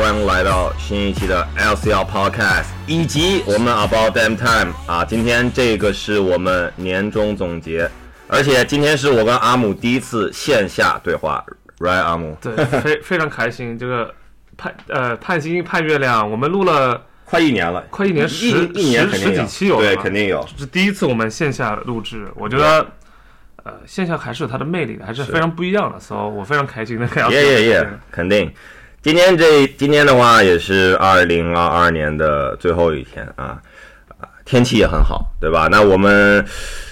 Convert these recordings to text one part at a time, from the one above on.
好，欢迎来到新一期的 LCL Podcast，以及我们 About Damn Time 啊，今天这个是我们年终总结，而且今天是我跟阿姆第一次线下对话，Right，阿姆？对，非非常开心。这个盼呃盼星星盼月亮，我们录了快一年了，快一年十一年十十几期有，对，肯定有。这是第一次我们线下录制，我觉得。呃，线下还是有它的魅力的，还是非常不一样的，所以我非常开心的看到。耶耶耶，肯定。今天这今天的话也是二零二二年的最后一天啊啊，天气也很好，对吧？那我们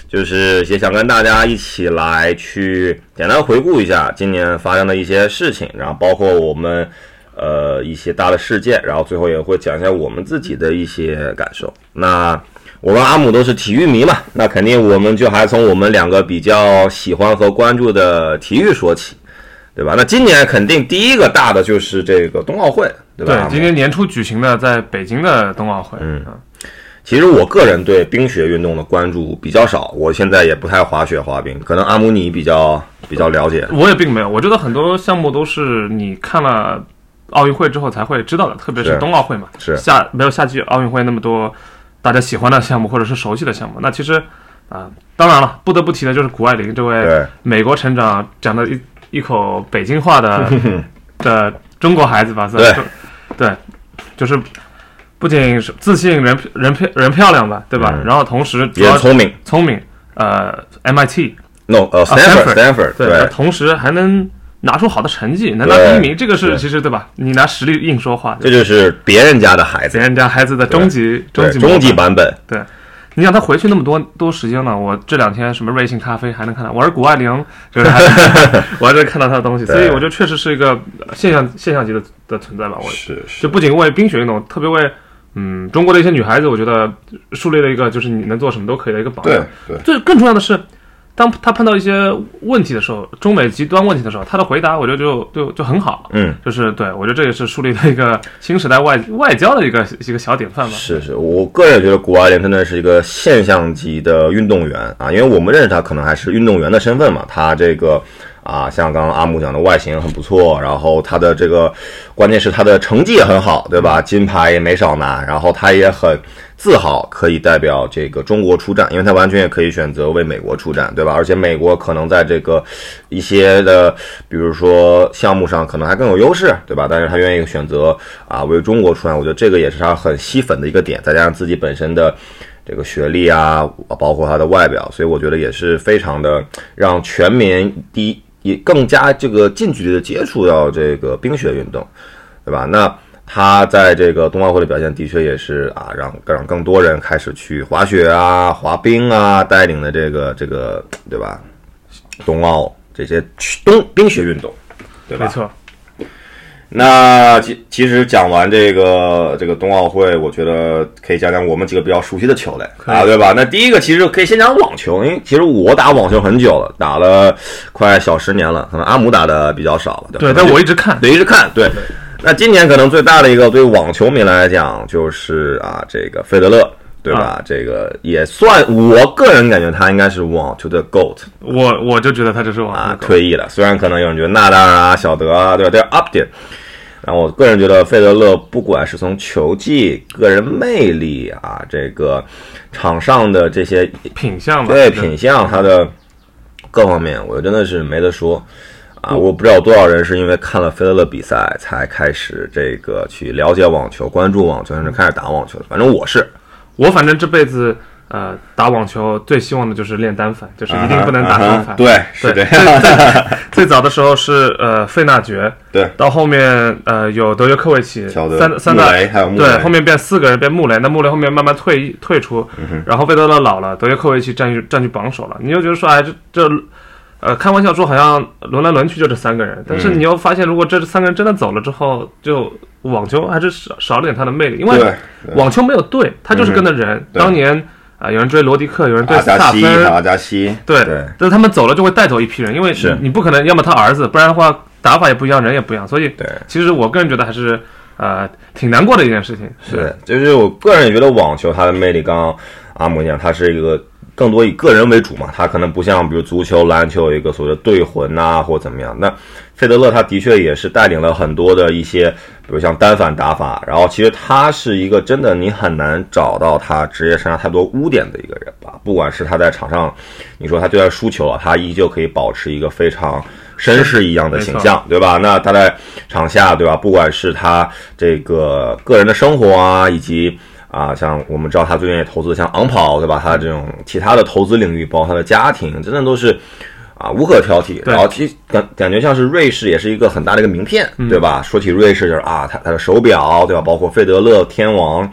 就是也想跟大家一起来去简单回顾一下今年发生的一些事情，然后包括我们呃一些大的事件，然后最后也会讲一下我们自己的一些感受。那。我跟阿姆都是体育迷嘛，那肯定我们就还从我们两个比较喜欢和关注的体育说起，对吧？那今年肯定第一个大的就是这个冬奥会，对吧？对，今年年初举行的在北京的冬奥会。嗯，其实我个人对冰雪运动的关注比较少，我现在也不太滑雪滑冰，可能阿姆尼比较比较了解。我也并没有，我觉得很多项目都是你看了奥运会之后才会知道的，特别是冬奥会嘛，是夏没有夏季奥运会那么多。大家喜欢的项目或者是熟悉的项目，那其实啊，当然了，不得不提的就是谷爱凌这位美国成长、讲的一一口北京话的 的中国孩子吧？对，对，就是不仅是自信、人人漂人漂亮吧，对吧？然后同时也聪明，聪明，呃，MIT，no，呃，Stanford，Stanford，对，同时还能。拿出好的成绩，能拿第一名，这个是其实对吧？你拿实力硬说话，这就是别人家的孩子，别人家孩子的终极终极终极版本。对，你想他回去那么多多时间了，我这两天什么瑞幸咖啡还能看到，我是谷爱凌，就是 我还在看到他的东西，所以我觉得确实是一个现象现象级的的存在吧。我是就不仅为冰雪运动，特别为嗯中国的一些女孩子，我觉得树立了一个就是你能做什么都可以的一个榜样。对对，最更重要的是。当他碰到一些问题的时候，中美极端问题的时候，他的回答我觉得就就就很好，嗯，就是对我觉得这也是树立了一个新时代外外交的一个一个小典范吧。是是，我个人觉得谷爱凌真的是一个现象级的运动员啊，因为我们认识他可能还是运动员的身份嘛，他这个。啊，像刚刚阿木讲的，外形很不错，然后他的这个，关键是他的成绩也很好，对吧？金牌也没少拿，然后他也很自豪可以代表这个中国出战，因为他完全也可以选择为美国出战，对吧？而且美国可能在这个一些的，比如说项目上可能还更有优势，对吧？但是他愿意选择啊为中国出战，我觉得这个也是他很吸粉的一个点，再加上自己本身的这个学历啊，包括他的外表，所以我觉得也是非常的让全民第一。也更加这个近距离的接触到这个冰雪运动，对吧？那他在这个冬奥会的表现的确也是啊，让让更多人开始去滑雪啊、滑冰啊，带领的这个这个对吧？冬奥这些冬冰雪运动，对吧？没错。那其其实讲完这个这个冬奥会，我觉得可以讲讲我们几个比较熟悉的球类啊，对吧？那第一个其实可以先讲网球，因为其实我打网球很久了，打了快小十年了，可能阿姆打的比较少了，对。但我一直看，对，一直看，对。那今年可能最大的一个对网球迷来讲，就是啊，这个费德勒。对吧？这个也算，我个人感觉他应该是网球的 GOAT。我我就觉得他就是网啊，退役了。虽然可能有人觉得纳达尔啊、小德啊，对吧？都要 up 点。然后我个人觉得费德勒，不管是从球技、个人魅力啊，这个场上的这些品相，对品相，他的各方面，我真的是没得说啊！我不知道有多少人是因为看了费德勒比赛才开始这个去了解网球、关注网球，甚至开始打网球的。反正我是。我反正这辈子，呃，打网球最希望的就是练单反，就是一定不能打双反。对，是的。最早的时候是呃费纳爵，对。到后面呃有德约科维奇，三三大还有对，后面变四个人变穆雷，那穆雷后面慢慢退役退出，然后费德勒老了，德约科维奇占据占据榜首了。你就觉得说，哎，这这。呃，开玩笑说好像轮来轮去就这三个人，但是你又发现，如果这三个人真的走了之后，就网球还是少少了点它的魅力，因为网球没有队，它就是跟着人。当年啊，有人追罗迪克，有人追萨芬，阿加西，对，但是他们走了就会带走一批人，因为是你不可能要么他儿子，不然的话打法也不一样，人也不一样，所以其实我个人觉得还是呃挺难过的一件事情。是，就是我个人也觉得网球它的魅力，刚刚阿姆讲，它是一个。更多以个人为主嘛，他可能不像比如足球、篮球有一个所谓的队魂呐、或怎么样。那费德勒他的确也是带领了很多的一些，比如像单反打法，然后其实他是一个真的你很难找到他职业生涯太多污点的一个人吧。不管是他在场上，你说他就算输球了，他依旧可以保持一个非常绅士一样的形象，对吧？那他在场下，对吧？不管是他这个个人的生活啊，以及啊，像我们知道他最愿意投资像昂跑，对吧？他这种其他的投资领域，包括他的家庭，真的都是。啊，无可挑剔。然后其实感感觉像是瑞士也是一个很大的一个名片，对吧？说起瑞士就是啊，他他的手表，对吧？包括费德勒天王。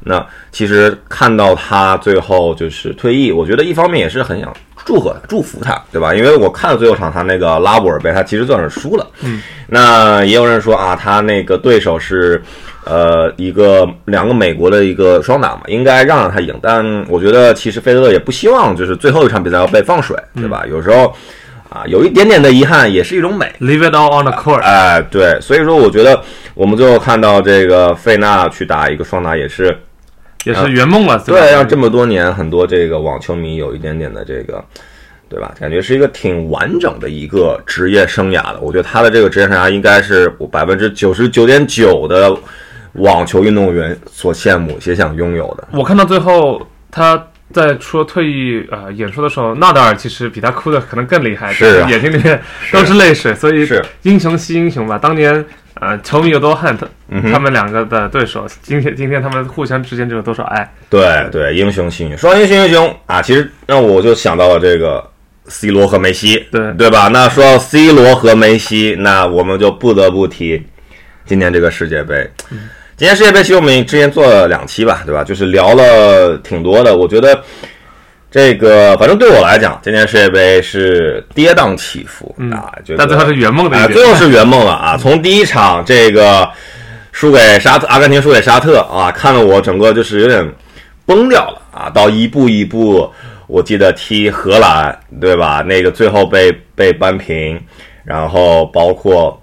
那其实看到他最后就是退役，我觉得一方面也是很想祝贺他、祝福他，对吧？因为我看了最后场他那个拉布尔杯，他其实算是输了。嗯。那也有人说啊，他那个对手是呃一个两个美国的一个双打嘛，应该让让他赢。但我觉得其实费德勒也不希望就是最后一场比赛要被放水，对吧？有时候啊，有一点点的遗憾也是一种美。Leave it all on the court。哎，对，所以说我觉得我们最后看到这个费纳去打一个双打也是。也是圆梦了，对，让这么多年很多这个网球迷有一点点的这个，对吧？感觉是一个挺完整的一个职业生涯的。我觉得他的这个职业生涯应该是百分之九十九点九的网球运动员所羡慕、也想拥有的。我看到最后他在说退役呃演说的时候，纳达尔其实比他哭的可能更厉害，是眼睛里面都是泪水。所以是英雄惜英雄吧，当年。呃，球迷有多恨他，他们两个的对手，今天今天他们互相之间就有多少爱？对对，英雄惜英雄，双英雄英雄啊！其实那我就想到了这个 C 罗和梅西，对对吧？那说到 C 罗和梅西，那我们就不得不提今年这个世界杯。今年世界杯其实我们之前做了两期吧，对吧？就是聊了挺多的，我觉得。这个反正对我来讲，今年世界杯是跌宕起伏啊，就但最后是圆梦的，最后是圆梦了啊！从第一场这个输给沙特，阿根廷输给沙特啊，看得我整个就是有点崩掉了啊！到一步一步，我记得踢荷兰对吧？那个最后被被扳平，然后包括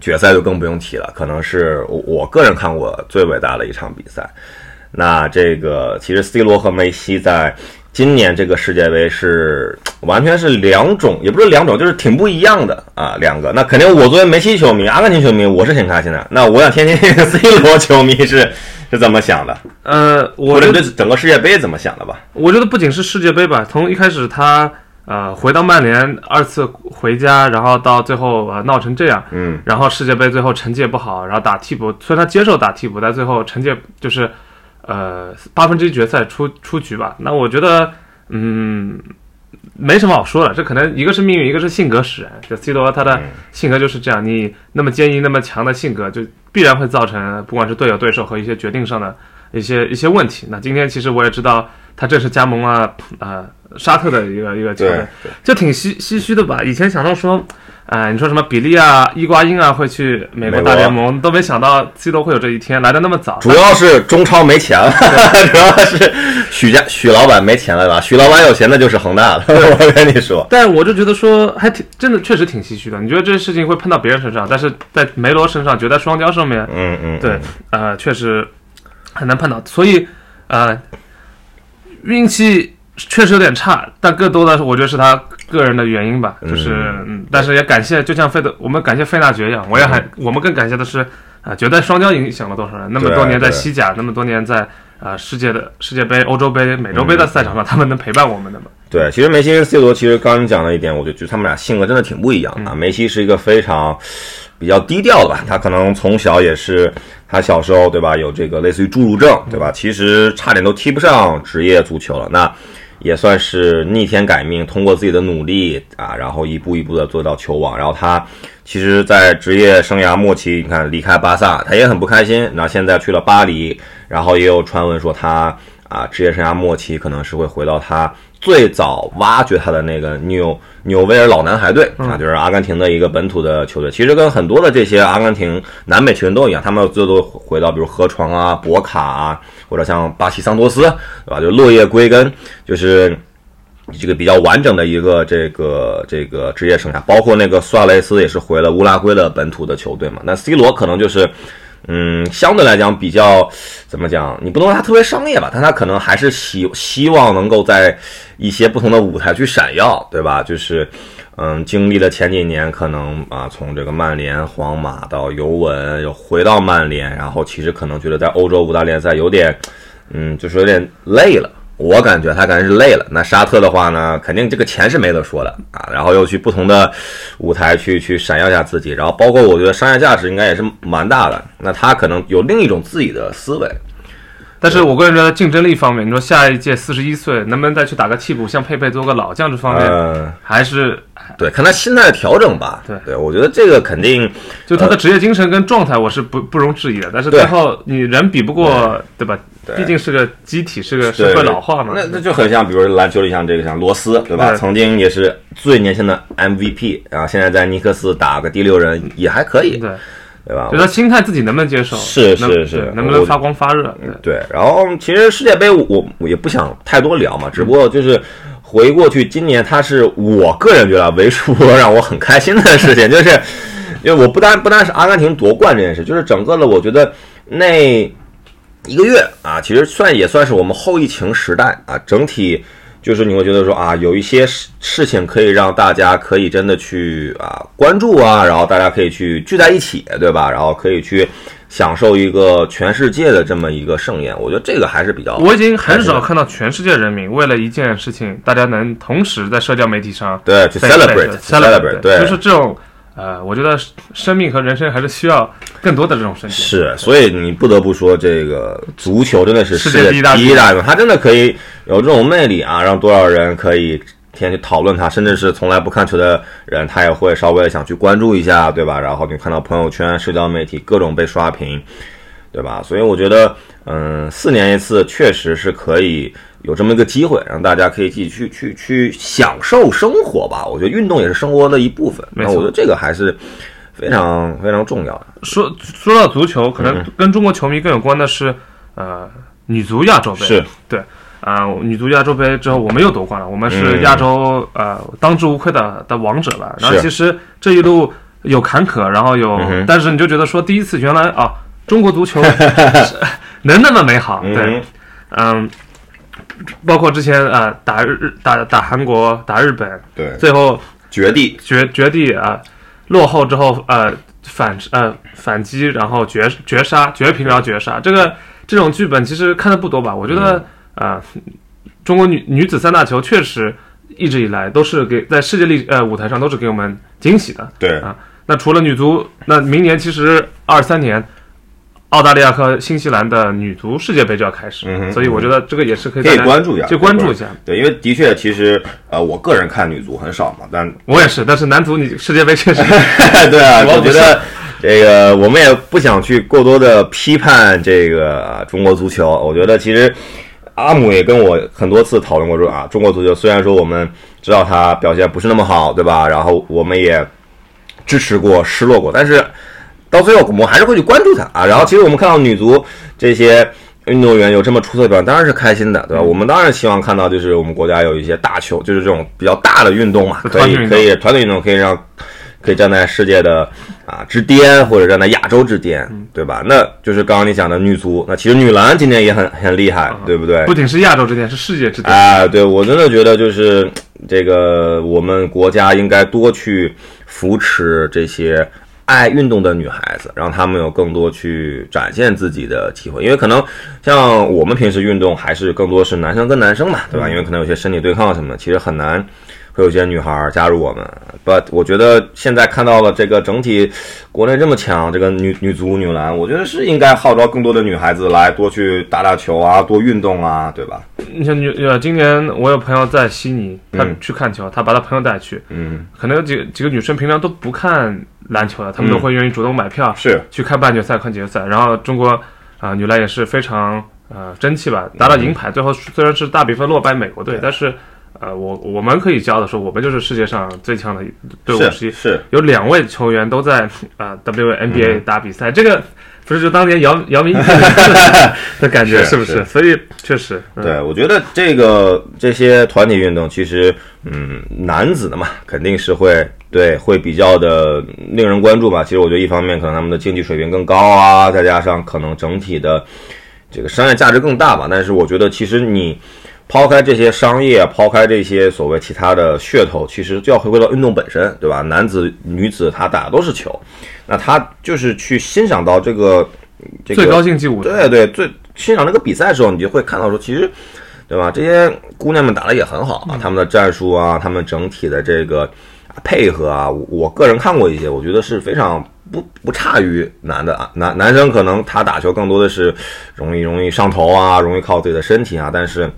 决赛就更不用提了，可能是我个人看过最伟大的一场比赛。那这个其实 C 罗和梅西在。今年这个世界杯是完全是两种，也不是两种，就是挺不一样的啊，两个。那肯定我作为梅西球迷、阿根廷球迷，我是挺开心的。那我想听听 C 罗球迷是是怎么想的？呃，或者对整个世界杯怎么想的吧？我觉得不仅是世界杯吧，从一开始他呃回到曼联，二次回家，然后到最后呃闹成这样，嗯，然后世界杯最后成绩也不好，然后打替补，虽然他接受打替补，但最后成绩就是。呃，八分之一决赛出出局吧？那我觉得，嗯，没什么好说的。这可能一个是命运，一个是性格使然。就 C 罗他的性格就是这样，你那么坚毅、那么强的性格，就必然会造成不管是队友、对手和一些决定上的一些一些问题。那今天其实我也知道，他这是加盟了啊沙特的一个一个球队，就挺唏唏嘘的吧？以前想到说。哎，你说什么比利啊、伊瓜因啊会去美国大联盟，都没想到 C 罗会有这一天来的那么早。主要是中超没钱了，主要是许家许老板没钱了吧？许老板有钱的就是恒大了。我跟你说，但我就觉得说还挺真的，确实挺唏嘘的。你觉得这些事情会碰到别人身上，但是在梅罗身上，绝在双骄上面，嗯嗯，对，呃，确实很难碰到。所以，呃，运气确实有点差，但更多的我觉得是他。个人的原因吧，就是，嗯，但是也感谢，就像费德，我们感谢费纳爵一样，我也还，我们更感谢的是，啊，绝代双骄影响了多少人？那么多年在西甲，那么多年在啊世界的世界杯、欧洲杯、美洲杯的赛场上，他们能陪伴我们的吗？对，其实梅西跟 C 罗，其实刚刚讲了一点，我就觉得他们俩性格真的挺不一样啊。梅西是一个非常比较低调的吧，他可能从小也是，他小时候对吧，有这个类似于侏儒症对吧？其实差点都踢不上职业足球了。那也算是逆天改命，通过自己的努力啊，然后一步一步的做到球王。然后他其实，在职业生涯末期，你看离开巴萨，他也很不开心。那现在去了巴黎，然后也有传闻说他啊，职业生涯末期可能是会回到他。最早挖掘他的那个纽纽维尔老男孩队啊，就是阿根廷的一个本土的球队。其实跟很多的这些阿根廷南美球员都一样，他们最后都回到比如河床啊、博卡啊，或者像巴西桑托斯，对吧？就落叶归根，就是这个比较完整的一个这个这个职业生涯。包括那个苏亚雷斯也是回了乌拉圭的本土的球队嘛。那 C 罗可能就是。嗯，相对来讲比较怎么讲？你不能说他特别商业吧，但他可能还是希希望能够在一些不同的舞台去闪耀，对吧？就是嗯，经历了前几年可能啊，从这个曼联、皇马到尤文，又回到曼联，然后其实可能觉得在欧洲五大联赛有点，嗯，就是有点累了。我感觉他感觉是累了。那沙特的话呢，肯定这个钱是没得说的啊。然后又去不同的舞台去去闪耀一下自己，然后包括我觉得商业价值应该也是蛮大的。那他可能有另一种自己的思维。但是我个人觉得竞争力方面，你说下一届四十一岁能不能再去打个替补，像佩佩做个老将这方面，还是对看他心态的调整吧。对对，我觉得这个肯定就他的职业精神跟状态，我是不不容置疑的。但是最后你人比不过，对吧？毕竟是个机体，是个社会老化嘛。那那就很像，比如篮球里像这个像罗斯，对吧？曾经也是最年轻的 MVP，然后现在在尼克斯打个第六人也还可以。对。对吧？就他心态自己能不能接受？是是是，能不能发光发热？对。然后其实世界杯我我也不想太多聊嘛，只不过就是回过去，今年他是我个人觉得为数不多让我很开心的事情，就是 因为我不单不单是阿根廷夺冠这件事，就是整个的我觉得那一个月啊，其实算也算是我们后疫情时代啊，整体。就是你会觉得说啊，有一些事事情可以让大家可以真的去啊关注啊，然后大家可以去聚在一起，对吧？然后可以去享受一个全世界的这么一个盛宴。我觉得这个还是比较。我已经很少看到全世界人民为了一件事情，大家能同时在社交媒体上对去 celebrate，celebrate，对，就是这种。呃，我觉得生命和人生还是需要更多的这种瞬间。是，所以你不得不说，这个足球真的是世界第一大运动，它真的可以有这种魅力啊，让多少人可以天天去讨论它，甚至是从来不看球的人，他也会稍微想去关注一下，对吧？然后你看到朋友圈、社交媒体各种被刷屏，对吧？所以我觉得，嗯，四年一次确实是可以。有这么一个机会，让大家可以去去去去享受生活吧。我觉得运动也是生活的一部分。那我觉得这个还是非常非常重要的。说说到足球，可能跟中国球迷更有关的是，呃，女足亚洲杯。是对啊，女足亚洲杯之后，我们又夺冠了。我们是亚洲呃当之无愧的的王者吧。然后其实这一路有坎坷，然后有，但是你就觉得说，第一次原来啊，中国足球 能那么美好。对，嗯。包括之前啊打日打打韩国打日本，对，最后绝地绝绝地啊落后之后呃反呃反击，然后绝绝杀绝平，然后绝杀。这个这种剧本其实看的不多吧？我觉得啊，中国女女子三大球确实一直以来都是给在世界历呃舞台上都是给我们惊喜的。对啊，那除了女足，那明年其实二三年。澳大利亚和新西兰的女足世界杯就要开始，所以我觉得这个也是可以可以关注一下，就关注一下。对，因为的确，其实呃，我个人看女足很少嘛，但我也是。但是男足你世界杯确实，对啊，我觉得这个我们也不想去过多的批判这个中国足球。我觉得其实阿姆也跟我很多次讨论过说啊，中国足球虽然说我们知道他表现不是那么好，对吧？然后我们也支持过、失落过，但是。到最后，我们还是会去关注他啊。然后，其实我们看到女足这些运动员有这么出色的表现，当然是开心的，对吧？我们当然希望看到，就是我们国家有一些大球，就是这种比较大的运动嘛，可以可以团队运动，可以让可以站在世界的啊之巅，或者站在亚洲之巅，对吧？那就是刚刚你讲的女足，那其实女篮今年也很很厉害，对不对？不仅是亚洲之巅，是世界之巅啊！对我真的觉得，就是这个我们国家应该多去扶持这些。爱运动的女孩子，让她们有更多去展现自己的机会，因为可能像我们平时运动还是更多是男生跟男生嘛，对吧？因为可能有些身体对抗什么的，其实很难会有些女孩加入我们。But 我觉得现在看到了这个整体国内这么强，这个女女足、女篮，我觉得是应该号召更多的女孩子来多去打打球啊，多运动啊，对吧？你像女呃，今年我有朋友在悉尼，他去看球，他把他朋友带去，嗯，可能有几几个女生平常都不看。篮球的，他们都会愿意主动买票，是去看半决赛、看决赛。然后中国啊，女篮也是非常呃争气吧，拿到银牌。最后虽然是大比分落败美国队，但是呃，我我们可以骄傲的说，我们就是世界上最强的队伍之一。是是，有两位球员都在啊、嗯 WNBA 打比赛，这个不是就当年姚姚明 的感觉是是不是？是所以确实，嗯、对，我觉得这个这些团体运动，其实嗯，男子的嘛，肯定是会对会比较的令人关注吧。其实我觉得一方面可能他们的竞技水平更高啊，再加上可能整体的这个商业价值更大吧。但是我觉得其实你抛开这些商业，抛开这些所谓其他的噱头，其实就要回归到运动本身，对吧？男子、女子他打的都是球，那他就是去欣赏到这个这个最高竞技舞台，对对，最欣赏这个比赛的时候，你就会看到说，其实，对吧？这些姑娘们打的也很好啊，她们的战术啊，她们整体的这个配合啊，我我个人看过一些，我觉得是非常不不差于男的啊。男男生可能他打球更多的是容易容易上头啊，容易靠自己的身体啊，但是。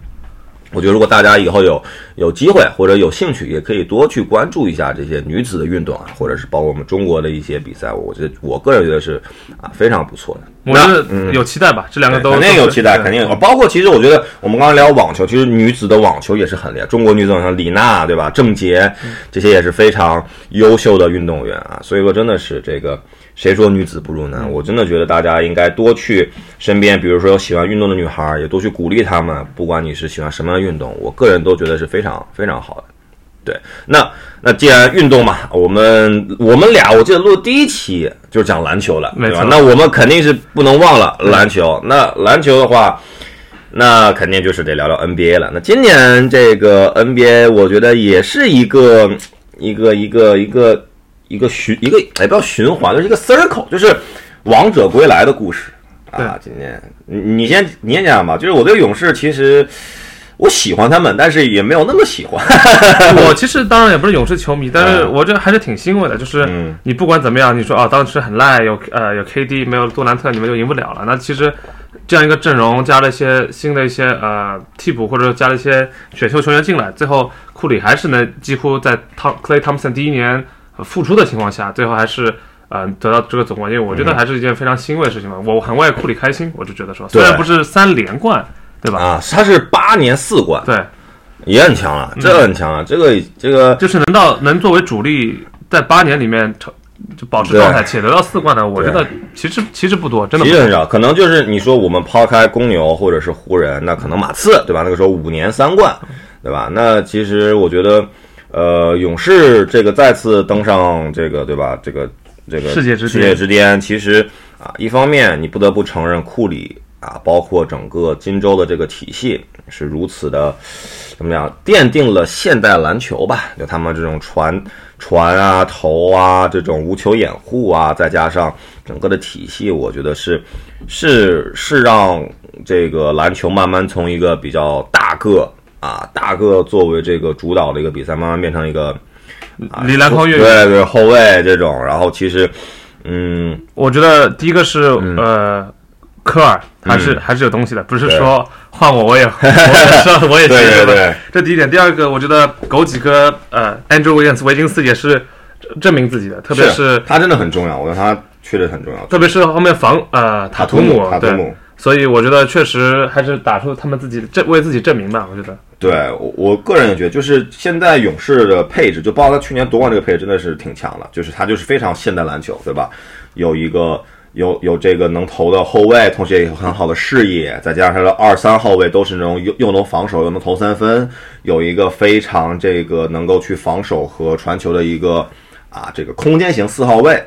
我觉得，如果大家以后有有机会或者有兴趣，也可以多去关注一下这些女子的运动啊，或者是包括我们中国的一些比赛。我觉得，我个人觉得是啊非常不错的。我觉得有期待吧，这两个都肯定有期待，肯定有。包括其实我觉得我们刚才聊网球，其实女子的网球也是很厉害。中国女子网球李娜对吧？郑洁这些也是非常优秀的运动员啊。所以说真的是这个谁说女子不如男？我真的觉得大家应该多去身边，比如说有喜欢运动的女孩，也多去鼓励她们。不管你是喜欢什么样的运动，我个人都觉得是非常非常好的。对，那那既然运动嘛，我们我们俩我记得录第一期就是讲篮球了，对吧？那我们肯定是不能忘了篮球。那篮球的话，那肯定就是得聊聊 NBA 了。那今年这个 NBA，我觉得也是一个一个一个一个一个循一个哎不要循环，就是一个 circle，就是王者归来的故事啊。今天你你先你先讲吧，就是我对勇士其实。我喜欢他们，但是也没有那么喜欢。我其实当然也不是勇士球迷，但是嗯我这还是挺欣慰的，就是嗯你不管怎么样，你说啊当时很烂，有呃有 KD 没有杜兰特，你们就赢不了了。那其实这样一个阵容加了一些新的一些呃替补，或者加了一些选秀球员进来，最后库里还是能几乎在汤 Clay Thompson 第一年呃复出的情况下，最后还是。呃，得到这个总冠军，我觉得还是一件非常欣慰的事情吧。我很为库里开心，我就觉得说，虽然不是三连冠，对吧？啊，他是八年四冠，对，也很强了，这很强了。这个这个就是能到能作为主力在八年里面成就保持状态且得到四冠的，我觉得其实其实不多，真的。其实很少，可能就是你说我们抛开公牛或者是湖人，那可能马刺对吧？那个时候五年三冠，对吧？那其实我觉得，呃，勇士这个再次登上这个对吧？这个这个世界之巅世界之巅，其实啊，一方面你不得不承认库里啊，包括整个金州的这个体系是如此的怎么讲，奠定了现代篮球吧？就他们这种传传啊、投啊这种无球掩护啊，再加上整个的体系，我觉得是是是让这个篮球慢慢从一个比较大个啊大个作为这个主导的一个比赛，慢慢变成一个啊离篮筐越远，对对后卫这种，然后其实嗯我觉得第一个是呃，科尔还是还是有东西的，不是说换我我也 我也是我也 对对对，这第一点。第二个，我觉得枸杞哥呃，Andrew Williams 维金斯也是证明自己的，特别是他真的很重要，我觉得他确实很重要。特别是后面防呃塔图姆，塔图姆，所以我觉得确实还是打出他们自己证为自己证明吧，我觉得。对我我个人也觉得，就是现在勇士的配置，就包括他去年夺冠这个配置，真的是挺强的。就是他就是非常现代篮球，对吧？有一个有有这个能投的后卫，同时也有很好的视野，再加上他的二三号位都是那种又又能防守又能投三分，有一个非常这个能够去防守和传球的一个啊这个空间型四号位。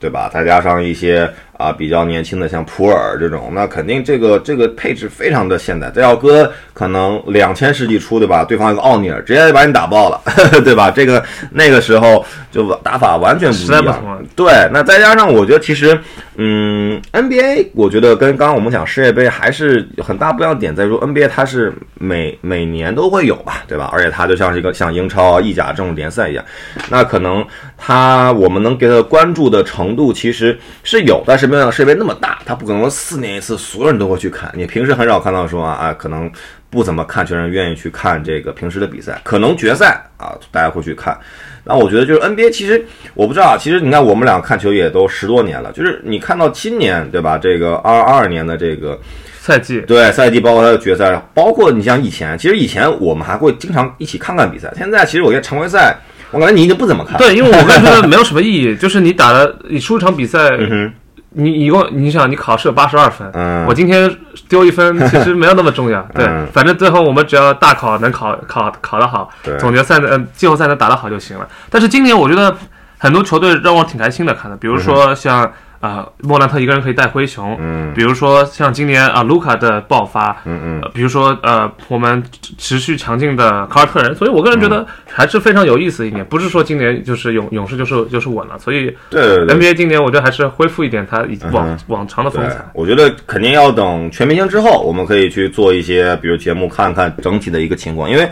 对吧？再加上一些啊比较年轻的，像普洱这种，那肯定这个这个配置非常的现代。这要搁可能两千世纪初，对吧？对方一个奥尼尔直接把你打爆了，对吧？这个那个时候就打法完全不一样。对，那再加上我觉得其实，嗯，NBA 我觉得跟刚刚我们讲世界杯还是有很大不一样的点在于说，NBA 它是每每年都会有吧，对吧？而且它就像是一个像英超啊、意甲这种联赛一样，那可能它我们能给它关注的程度其实是有，但是世界杯那么大，他不可能四年一次所有人都会去看。你平时很少看到说啊，啊可能不怎么看球人愿意去看这个平时的比赛，可能决赛啊大家会去看。那我觉得就是 NBA，其实我不知道啊，其实你看我们俩看球也都十多年了，就是你看到今年对吧？这个二二年的这个赛季，对赛季，包括他的决赛，包括你像以前，其实以前我们还会经常一起看看比赛。现在其实我觉得常规赛，我感觉你已经不怎么看。对，因为我个人觉得没有什么意义，就是你打了，你输一场比赛，嗯哼，你一共你想你考试有八十二分，嗯。我今天丢一分其实没有那么重要，对，嗯反正最后我们只要大考能考考考得好，总决赛的呃季后赛能打得好就行了。但是今年我觉得很多球队让我挺开心的看的，比如说像啊、莫兰特一个人可以带灰熊，嗯比如说像今年啊卢卡的爆发，嗯嗯呃，比如说呃，我们持续强劲的卡尔特人，所以我个人觉嗯得还是非常有意思一年，不是说今年就是勇勇士就是就是稳了，所以对。NBA 今年我觉得还是恢复一点它以往、嗯往常的风采。，我觉得肯定要等全明星之后，我们可以去做一些，比如节目看看整体的一个情况。因为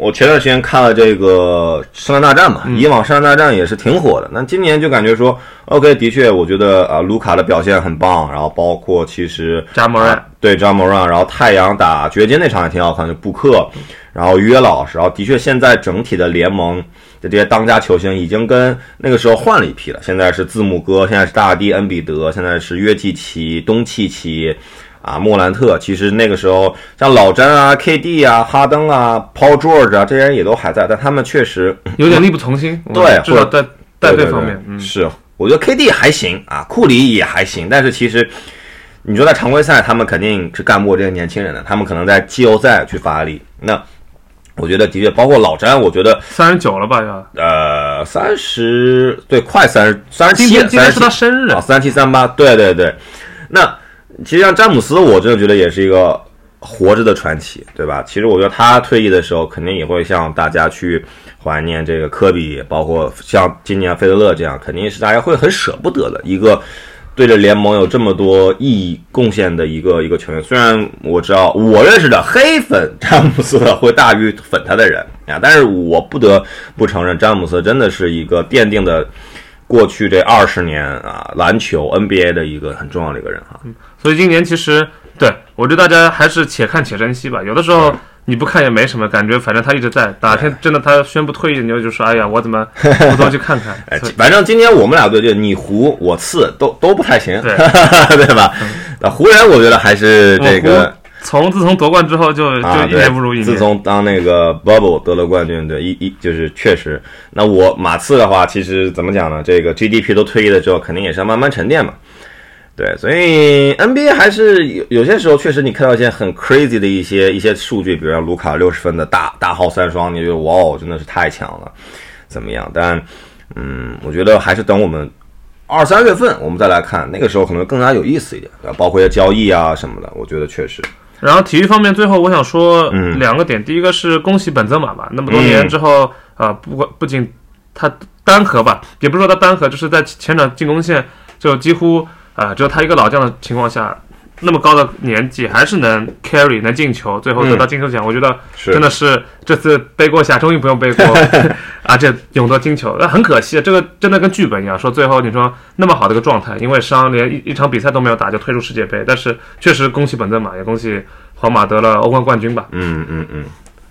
我前段时间看了这个圣诞大战嘛，以往圣诞大战也是挺火的。那今年就感觉说，OK，的确，我觉得啊，卢卡的表现很棒，然后包括其实扎莫兰啊对扎莫让，然后太阳打掘金那场也挺好看，就布克，然后约老师，然后的确现在整体的联盟的这些当家球星已经跟那个时候换了一批了，现在是字母哥，现在是大帝恩比德，现在是约基奇、东契奇。啊，莫兰特，其实那个时候像老詹啊、KD 啊、哈登啊、Paul George 啊这些人也都还在，但他们确实有点力不从心，对或者至少在带对对对队方面，嗯，是，我觉得 KD 还行啊，库里也还行，但是其实你说在常规赛，他们肯定是干不过这些年轻人的，他们可能在季后赛去发力。那我觉得的确，包括老詹，我觉得三十九了吧要，呃三十对快三十三十今七天今天是他三十生日啊，三七三八，对对对。那其实像詹姆斯，我真的觉得也是一个活着的传奇，对吧？其实我觉得他退役的时候，肯定也会向大家去怀念这个科比，包括像今年费德勒这样，肯定是大家会很舍不得的一个对着联盟有这么多意义贡献的一个一个球员。虽然我知道我认识的黑粉詹姆斯会大于粉他的人啊，但是我不得不承认，詹姆斯真的是一个奠定的。过去这二十年啊，篮球 NBA 的一个很重要的一个人哈。所以今年其实对我觉得大家还是且看且珍惜吧。有的时候你不看也没什么，感觉反正他一直在。哪天真的他宣布退役，你就就说哎呀，我怎么 不多去看看？哎，反正今年我们俩队就你胡我次都都不太行，对 对吧？那湖人我觉得还是这个从自从夺冠之后就就啊，一对年不如一年。自从当那个 Bubble 得了冠军，对一一就是确实。那我马刺的话，其实怎么讲呢？这个 GDP 都退役了之后，肯定也是要慢慢沉淀嘛。对，所以 NBA 还是有有些时候确实你看到一些很 crazy 的一些一些数据，比如像卢卡六十分的大大号三双，你就哇哦，真的是太强了，怎么样？但嗯，我觉得还是等我们二三月份我们再来看，那个时候可能更加有意思一点，包括一些交易啊什么的，我觉得确实。然后体育方面，最后我想说嗯。两个点，第一个是恭喜本泽马吧，那么多年之后，呃，不管不仅他单核吧，也不是说他单核，就是在前场进攻线就几乎呃只有他一个老将的情况下，那么高的年纪还是能 carry 能进球，最后得到金球奖，我觉得真的是这次背锅侠终于不用背锅 而且勇夺金球，那很可惜，这个真的跟剧本一样，说最后你说那么好的一个状态，因为伤连一一场比赛都没有打就退出世界杯，但是确实恭喜本泽马，也恭喜皇马得了欧冠冠军吧。嗯嗯嗯。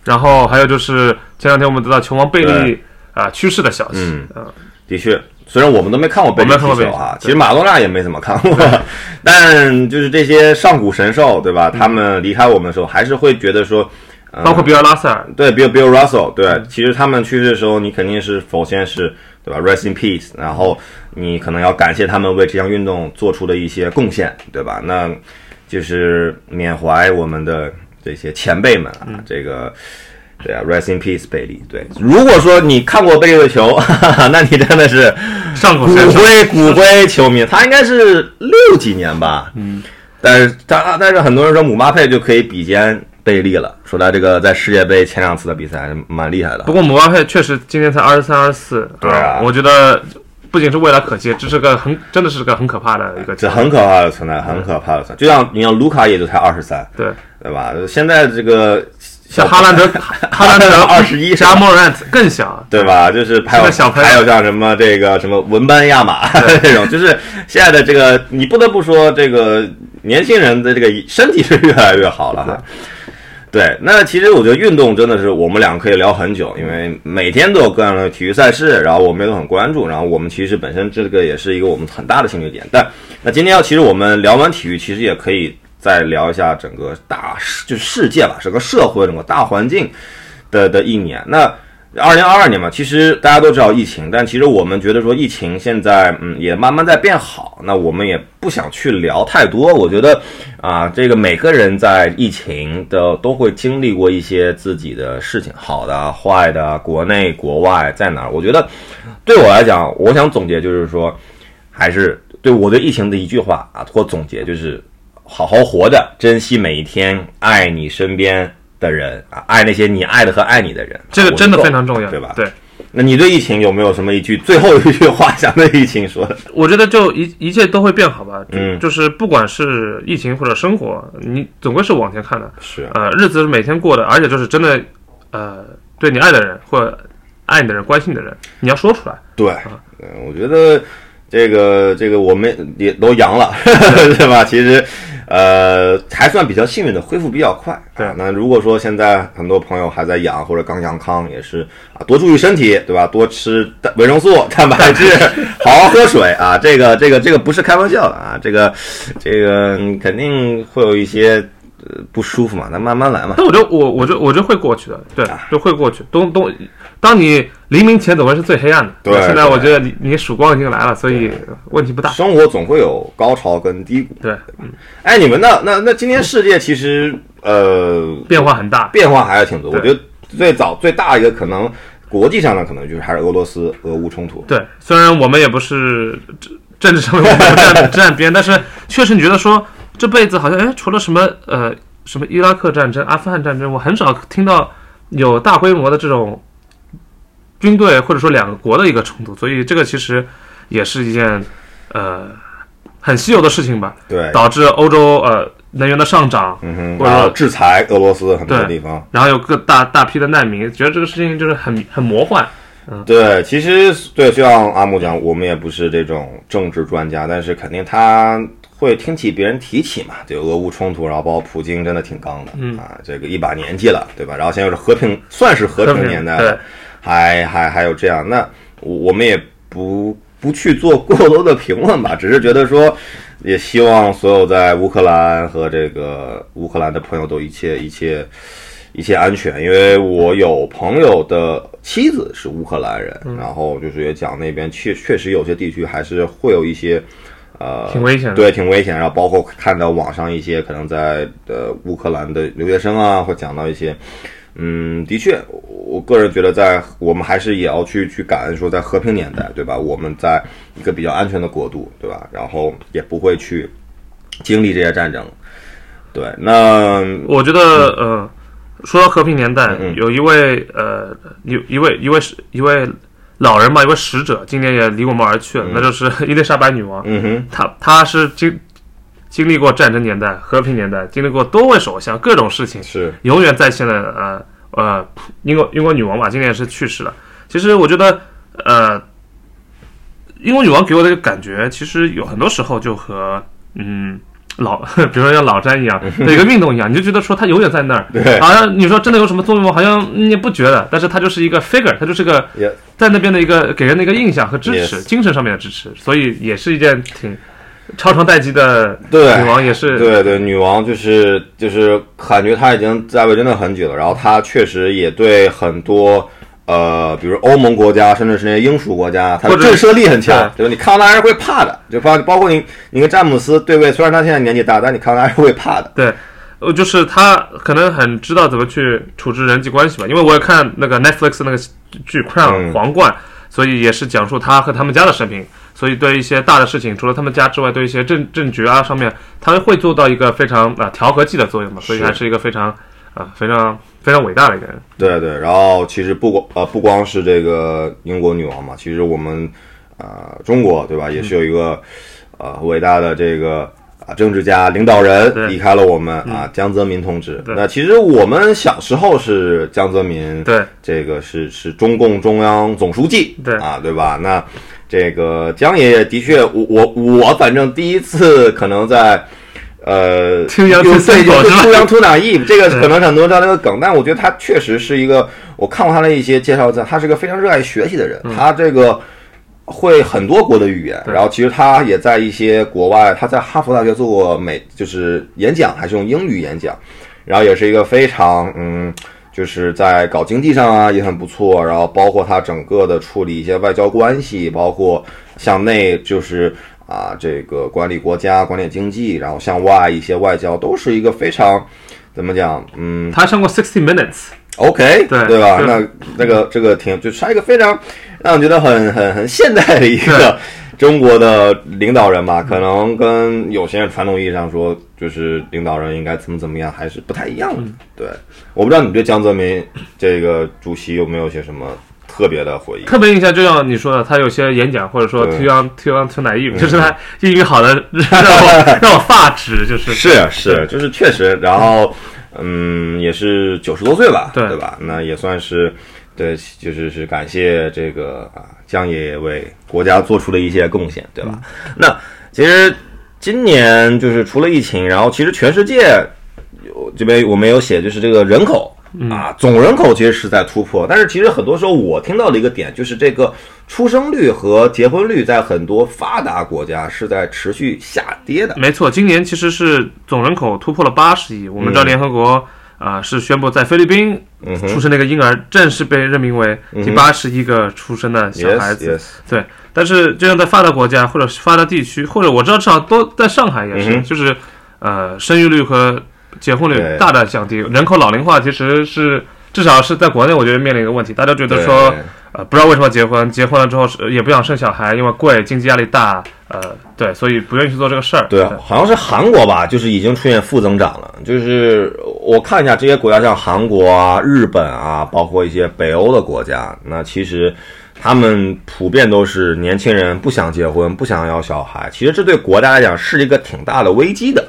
然后还有就是前两天我们得到球王贝利对。啊去世的消息，嗯。呃的确，虽然我们都没看过贝利我没看过贝利踢球啊，其实马拉多纳也没怎么看过，但就是这些上古神兽，对吧？他们离开我们的时候，还是会觉得说，呃包括比尔拉塞尔，对，Bill Bill Russell，对，其实他们去世的时候，你肯定是首先是对吧，rest in peace，然后你可能要感谢他们为这项运动做出的一些贡献，对吧？那就是缅怀我们的这些前辈们啊，这个。对啊，rest in peace，贝利。对，如果说你看过贝利的球，哈哈，那你真的是上古神兽，灰骨灰球迷。他应该是六几年吧，嗯，但是他但是很多人说姆巴佩就可以比肩贝利了，说他这个在世界杯前两次的比赛蛮厉害的不。过姆巴佩确实今年才二十三、二十四，对啊我觉得不仅是未来可期，这是个很真的是个很可怕的一个，这很可怕的存在，很可怕的存在。就像你像卢卡也就才二十三，对。对吧？现在这个像哈兰德、哈兰德21加莫兰特更小，对吧？就是还有还有像什么这个什么文班亚马 这种，就是现在的这个，你不得不说，这个年轻人的这个身体是越来越好了哈。对，那其实我觉得运动真的是我们两个可以聊很久，因为每天都有各样的体育赛事，然后我们也都很关注，然后我们其实本身这个也是一个我们很大的兴趣点。但那今天要其实我们聊完体育，其实也可以再聊一下整个大世就是世界吧，整个社会整个大环境的的一年。那二零二二年嘛，其实大家都知道疫情，但其实我们觉得说疫情现在嗯也慢慢在变好，那我们也不想去聊太多。我觉得啊，这个每个人在疫情的都会经历过一些自己的事情，好的、坏的，国内国外在哪儿？我觉得对我来讲，我想总结就是说，还是对我对疫情的一句话啊，或总结就是好好活着，珍惜每一天，爱你身边。的人啊，爱那些你爱的和爱你的人，这个真的非常重要，对吧？对。那你对疫情有没有什么一句最后一句话想对疫情说的？我觉得就一一切都会变好吧。嗯，就是不管是疫情或者生活，你总归是往前看的。是。呃，日子是每天过的，而且就是真的，呃，对你爱的人或爱你的人、关心的人，你要说出来。对。嗯，我觉得这个这个我们也都阳了，对吧？其实。呃，还算比较幸运的，恢复比较快。对，那如果说现在很多朋友还在养或者刚养康，也是啊，多注意身体，对吧？多吃维生素、蛋白质，好好喝水啊。这个、这个、这个不是开玩笑的啊。这个、这个肯定会有一些呃不舒服嘛，那慢慢来嘛。那我觉得我，我觉得，我觉得会过去的，对，就会过去。东东，当你。黎明前总会是最黑暗的。对，现在我觉得你你曙光已经来了，所以问题不大。生活总会有高潮跟低谷。对，嗯，哎，你们那那那今天世界其实呃变化很大，变化还是挺多。我觉得最早最大一个可能国际上的可能就是还是俄罗斯俄乌冲突。对，虽然我们也不是政政治上面不站站边，但是确实你觉得说这辈子好像哎，除了什么呃什么伊拉克战争、阿富汗战争，我很少听到有大规模的这种。军队或者说两个国的一个冲突，所以这个其实也是一件呃很稀有的事情吧。对，导致欧洲呃能源的上涨，嗯哼，然后制裁俄罗斯很多地方，然后有各大大批的难民，觉得这个事情就是很很魔幻。嗯，对，其实对，就像阿木讲，我们也不是这种政治专家，但是肯定他会听起别人提起嘛，就俄乌冲突，然后包括普京真的挺刚的，嗯啊，这个一把年纪了，对吧？然后现在又是和平，算是和平年代了。还还还有这样，那我们也不不去做过多的评论吧，只是觉得说，也希望所有在乌克兰和这个乌克兰的朋友都一切一切一切安全。因为我有朋友的妻子是乌克兰人，然后就是也讲那边确确实有些地区还是会有一些呃挺危险，对，挺危险。然后包括看到网上一些可能在呃乌克兰的留学生啊，会讲到一些。嗯，的确，我个人觉得，在我们还是也要去去感恩，说在和平年代，对吧？我们在一个比较安全的国度，对吧？然后也不会去经历这些战争。对，那我觉得，呃，说到和平年代，有一位呃，一一位一位是一位老人吧，一位使者，今年也离我们而去了，那就是 伊丽莎白女王。嗯哼，她她是经。经历过战争年代、和平年代，经历过多位首相，各种事情是永远在线的。呃呃，英国英国女王吧，今年也是去世了。其实我觉得，呃，英国女王给我的一个感觉，其实有很多时候就和嗯老，比如说像老詹一样 的一个运动一样，你就觉得说她永远在那儿，好像你说真的有什么作用吗，好像你也不觉得，但是她就是一个 figure，她就是个在那边的一个给人的一个印象和支持，精神上面的支持，所以也是一件挺。超长待机的女王也是，对对，女王就是就是感觉她已经在位真的很久了，然后她确实也对很多呃，比如欧盟国家，甚至是那些英属国家，她的震慑力很强，对吧？你看到她还是会怕的，就包包括你，你跟詹姆斯对位，虽然他现在年纪大，但你看到他还是会怕的。对，呃，就是他可能很知道怎么去处置人际关系吧，因为我也看那个 Netflix 那个剧《Crown 皇冠》，所以也是讲述他和他们家的生平。所以，对一些大的事情，除了他们家之外，对一些政政局啊上面，他会做到一个非常啊调和剂的作用嘛。所以，还是一个非常啊非常非常伟大的一个人。对对，然后其实不光呃不光是这个英国女王嘛，其实我们啊中国对吧，也是有一个呃伟大的这个啊政治家领导人离开了我们啊江泽民同志。那其实我们小时候是江泽民，对这个是是中共中央总书记，对啊对吧？那。这个江爷爷的确，我我我反正第一次可能在，呃，出洋出出洋出哪意，这个可能很多人知道这个梗，但我觉得他确实是一个，我看过他的一些介绍，在他是个非常热爱学习的人，他这个会很多国的语言，然后其实他也在一些国外，他在哈佛大学做过美就是演讲，还是用英语演讲，然后也是一个非常嗯。就是在搞经济上啊也很不错，然后包括他整个的处理一些外交关系，包括向内就是啊这个管理国家、管理经济，然后向外一些外交都是一个非常怎么讲嗯他上过 Sixty Minutes，OK，对对吧？那那个这个挺，就是他一个非常让我觉得很很很现代的一个中国的领导人吧，可能跟有些人传统意义上说，就是领导人应该怎么怎么样，还是不太一样的。对，我不知道你对江泽民这个主席有没有些什么特别的回忆？特别印象就像你说的，他有些演讲或者说对。too young too young too naive，就是他英语好的 让我 让我发指，就是。是啊是，就是确实，然后嗯，也是九十多岁吧，对。对吧？那也算是对，就是是感谢这个啊江爷爷为国家做出了一些贡献，对吧？那其实今年就是除了疫情，然后其实全世界有这边我们有写，就是这个人口。啊，总人口其实是在突破，但是其实很多时候我听到的一个点就是这个出生率和结婚率在很多发达国家是在持续下跌的。没错，今年其实是总人口突破了八十亿。我们知道联合国啊、是宣布在菲律宾出生的一个婴儿正式被任命为第八十一个出生的小孩子。yes. 对，但是就像在发达国家或者是发达地区，或者我知道至少都在上海也是，嗯就是呃生育率和结婚率大大降低，人口老龄化其实是至少是在国内我觉得面临一个问题，大家觉得说呃不知道为什么结婚，结婚了之后是也不想生小孩，因为贵，经济压力大，呃对，所以不愿意去做这个事儿。对，好像是韩国吧，就是已经出现负增长了。就是我看一下这些国家，像韩国啊、日本啊，包括一些北欧的国家，那其实他们普遍都是年轻人不想结婚、不想要小孩。其实这对国家来讲是一个挺大的危机的，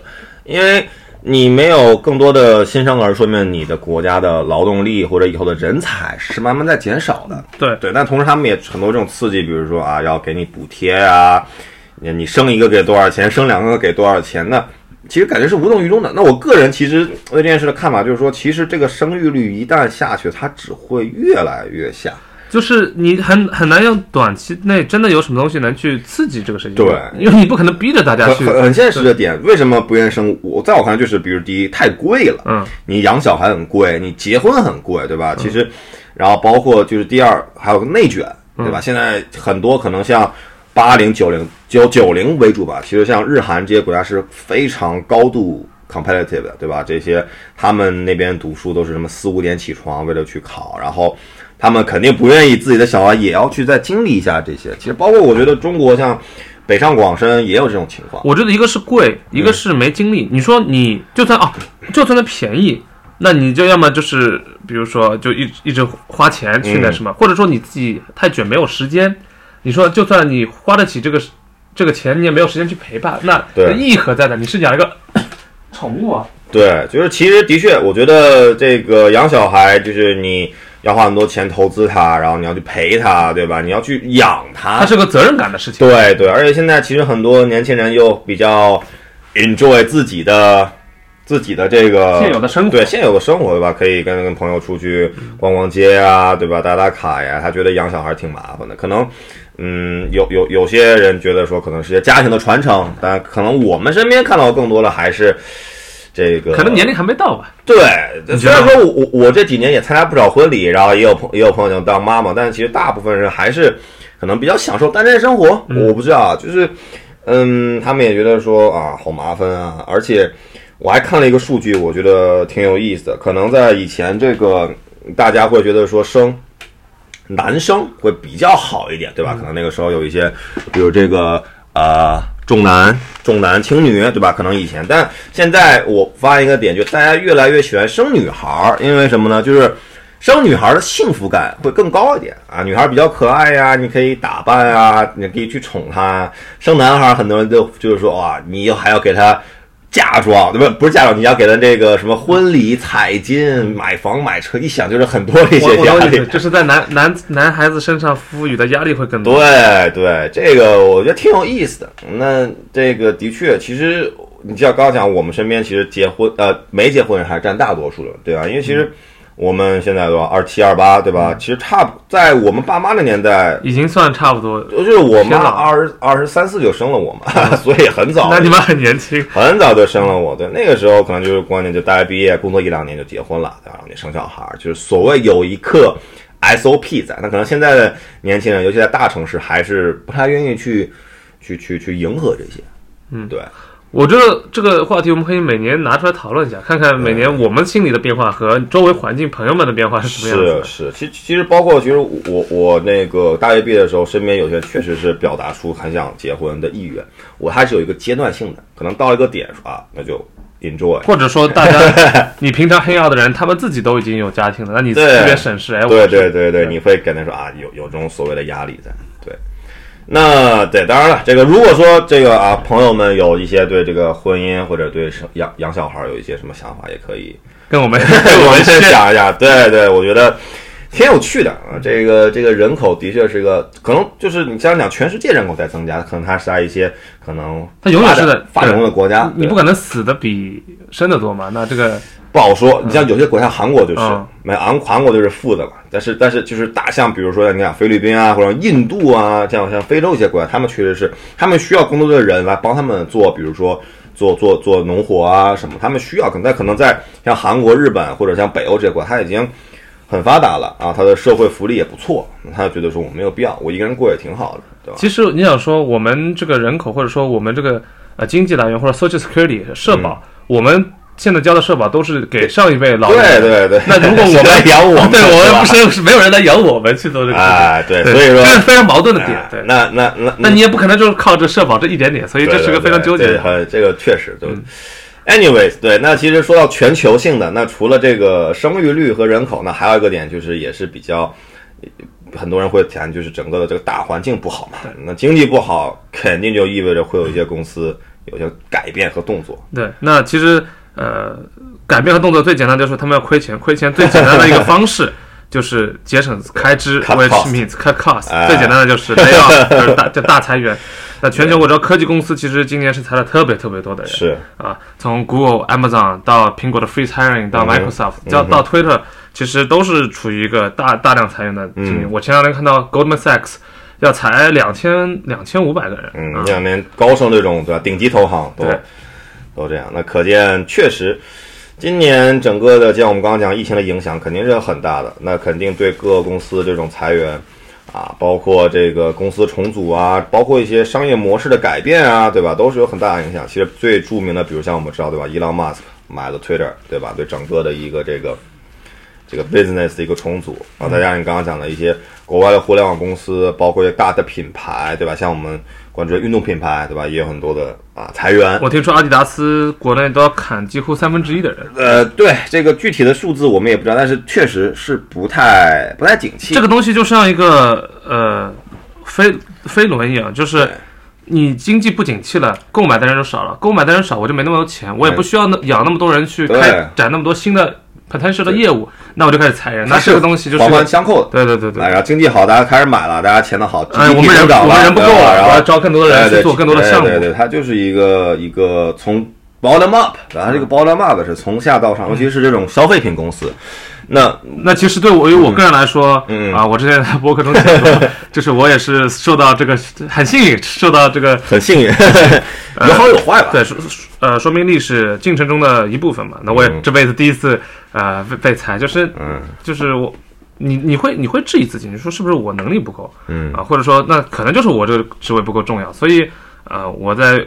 因为你没有更多的新生儿，说明你的国家的劳动力或者以后的人才是慢慢在减少的。对对，但同时他们也很多这种刺激，比如说啊，要给你补贴啊，你你生一个给多少钱，生两个给多少钱，那其实感觉是无动于衷的。那我个人其实对这件事的看法就是说，其实这个生育率一旦下去，它只会越来越下。就是你很很难用短期内真的有什么东西能去刺激这个事情，对因为你不可能逼着大家去，很现实的点，为什么不愿意生？我在我看来就是，比如第一太贵了，嗯，你养小孩很贵，你结婚很贵，对吧？其实，然后包括就是第二，还有个内卷，对吧？现在很多可能像八零、九零、九九零为主吧，其实像日韩这些国家是非常高度 competitive 的，对吧？这些他们那边读书都是什么四五点起床，为了去考，然后他们肯定不愿意自己的小孩也要去再经历一下这些。其实包括我觉得中国像北上广深也有这种情况。我觉得一个是贵，一个是没精力。你说你就算啊，就算它便宜，那你就要么就是比如说就一一直花钱去那什么，或者说你自己太卷没有时间。你说就算你花得起这个这个钱，你也没有时间去陪伴，那对那意义何在呢？你是养一个 宠物啊？对，就是其实的确，我觉得这个养小孩就是你要花很多钱投资他，然后你要去陪他，对吧？你要去养他它。是个责任感的事情。对对，而且现在其实很多年轻人又比较 enjoy 自己的自己的这个现有的生活对现有的生活，对吧？可以跟跟朋友出去逛逛街啊，对吧？打打卡呀。他觉得养小孩挺麻烦的，可能。嗯，有有有些人觉得说可能是些家庭的传承，但可能我们身边看到更多的还是这个，可能年龄还没到吧。对，虽然说我我我这几年也参加不少婚礼，然后也有朋也有朋友想当妈妈，但是其实大部分人还是可能比较享受单身生活。我不知道，就是嗯，他们也觉得说啊，好麻烦啊，而且我还看了一个数据，我觉得挺有意思的。可能在以前这个大家会觉得说生。男生会比较好一点，对吧？可能那个时候有一些，比如这个呃重男重男轻女，对吧？可能以前，但现在我发现一个点，就大家越来越喜欢生女孩儿，因为什么呢？就是生女孩儿的幸福感会更高一点啊，女孩儿比较可爱呀，你可以打扮啊，你可以去宠她。生男孩儿，很多人就就是说哇，你还要给她。嫁妆对吧？不是嫁妆，你要给他这个什么婚礼、彩金、买房、买车，一想就是很多这我些压力。就是在男男男孩子身上赋予的压力会更多。对对，这个我觉得挺有意思的。那这个的确，其实你像刚刚讲，我们身边其实结婚呃没结婚人还是占大多数的，对吧？因为其实我们现在对吧，二七二八对吧？其实差不在我们爸妈的年代，已经算差不多。就是我妈二十二十三四就生了我嘛，所以很早。那你们很年轻，很早就生了我，对，那个时候可能就是观念，就大学毕业工作一两年就结婚了，然后你生小孩儿，就是所谓有一刻 SOP 在。那可能现在的年轻人，尤其在大城市，还是不太愿意去去去去迎合这些。嗯对，我觉得这个话题我们可以每年拿出来讨论一下，看看每年我们心里的变化和周围环境朋友们的变化是什么样子的。是是，其其实包括其实我我那个大学毕业的时候，身边有些人确实是表达出很想结婚的意愿，我还是有一个阶段性的，可能到一个点说啊，那就 enjoy。或者说，大家你平常黑 out 的人，他们自己都已经有家庭了，那你对特别省事，哎，我对对对对，你会跟他说啊，有有这种所谓的压力在。对，那对，当然了，这个如果说这个啊，朋友们有一些对这个婚姻或者对生养养小孩有一些什么想法，也可以跟我们跟我们分 share 享一下。对对，我觉得挺有趣的啊。这个这个人口的确是个，可能就是你像讲全世界人口在增加，可能它是在一些可能它永远是发展的发展中的国家，你不可能死的比生的多嘛？那这个不好说。你像有些国家，韩国就是嗯，没韩韩国就是负的嘛。但是但是就是大像比如说你看菲律宾啊，或者印度啊，这样像非洲一些国家，他们确实是他们需要更多的人来帮他们做，比如说做做做农活啊什么，他们需要。可能可能在像韩国、日本或者像北欧这些国家，他已经很发达了啊，他的社会福利也不错，他就觉得说我没有必要，我一个人过也挺好的，对吧？其实你想说，我们这个人口，或者说我们这个呃经济来源，或者 social security 社保，我们现在交的社保都是给上一辈老人。对对对。那如果我谁来们 养我们，对我们不是是没有人来养我们去做这个事情。哎，对，对所以说这是非常矛盾的点哎。对，那那那那你也不可能就是靠这社保这一点点，所以这是个非常纠结对，的。很这个确实就。嗯 Anyways，对，那其实说到全球性的，那除了这个生育率和人口，那还有一个点就是也是比较，很多人会谈，就是整个的这个大环境不好嘛。那经济不好，肯定就意味着会有一些公司有些改变和动作。对，那其实呃，改变和动作最简单就是他们要亏钱，亏钱最简单的一个方式 就是节省开支 cost means cut cost。哎最简单的就是 lay off，就是大就大裁员。那全球我知道科技公司其实今年是裁了特别特别多的人，是，啊，从 Google、Amazon 到苹果的 Free Hiring 到 Microsoft，到到 Twitter，其实都是处于一个大大量裁员的经嗯。我前两天看到 Goldman Sachs 要裁两千两千五百个人，嗯，两年高盛这种对吧，顶级投行都对。都这样，那可见确实。今年整个的，像我们刚刚讲疫情的影响肯定是很大的，那肯定对各个公司这种裁员啊，包括这个公司重组啊，包括一些商业模式的改变啊，对吧，都是有很大的影响。其实最著名的，比如像我们知道对吧，伊朗马斯克买了 Twitter，对吧，对整个的一个这个这个 business 的一个重组，啊再加上你刚刚讲的一些国外的互联网公司，包括一些大的品牌，对吧？像我们关注的运动品牌，对吧？也有很多的啊裁员。我听说阿迪达斯国内都要砍几乎三分之一的人，呃，对这个具体的数字我们也不知道，但是确实是不太不太景气。这个东西就像一个呃飞飞轮一样，就是你经济不景气了，购买的人就少了，购买的人少，我就没那么多钱，我也不需要那养那么多人去开展那么多新的 potential 的业务，那我就开始裁人。那这个东西就是环环相扣的。对对对对哎，。然后经济好，大家开始买了，大家钱的好，我们人不够了，然后招更多的人去做更多的项目。对对对，它就是一个一个从 bottom up，然后这个 bottom up 是从下到上，尤其是这种消费品公司，那那其实对我，于我个人来说，嗯。啊，我之前在博客中讲过，就是我也是受到这个很幸运，受到这个很幸运，有好有坏吧？对说呃说明历史进程中的一部分嘛。那我也嗯。这辈子第一次呃被被裁，就是嗯。就是我你你会你会质疑自己，你说是不是我能力不够嗯。啊，或者说那可能就是我这个职位不够重要，所以呃我在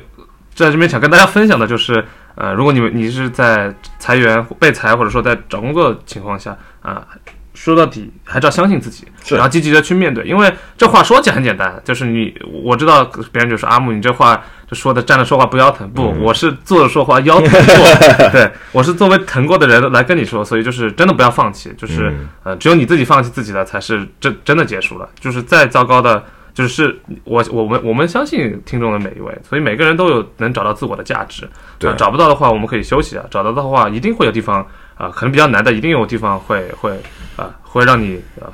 在这边想跟大家分享的就是呃如果你们你是在裁员被裁或者说在找工作的情况下啊。说到底，还是要相信自己，然后积极的去面对。因为这话说起来很简单，就是你我知道别人就说阿木，你这话就说的站着说话不腰疼，不，我是坐着说话腰疼过。对我是作为疼过的人来跟你说，所以就是真的不要放弃，就是、嗯呃，只有你自己放弃自己了，才是真真的结束了。就是再糟糕的，就是我我们我们相信听众的每一位，所以每个人都有能找到自我的价值。对啊找不到的话，我们可以休息啊；找到的话，一定会有地方啊、可能比较难的，一定有地方会会啊、会让你呃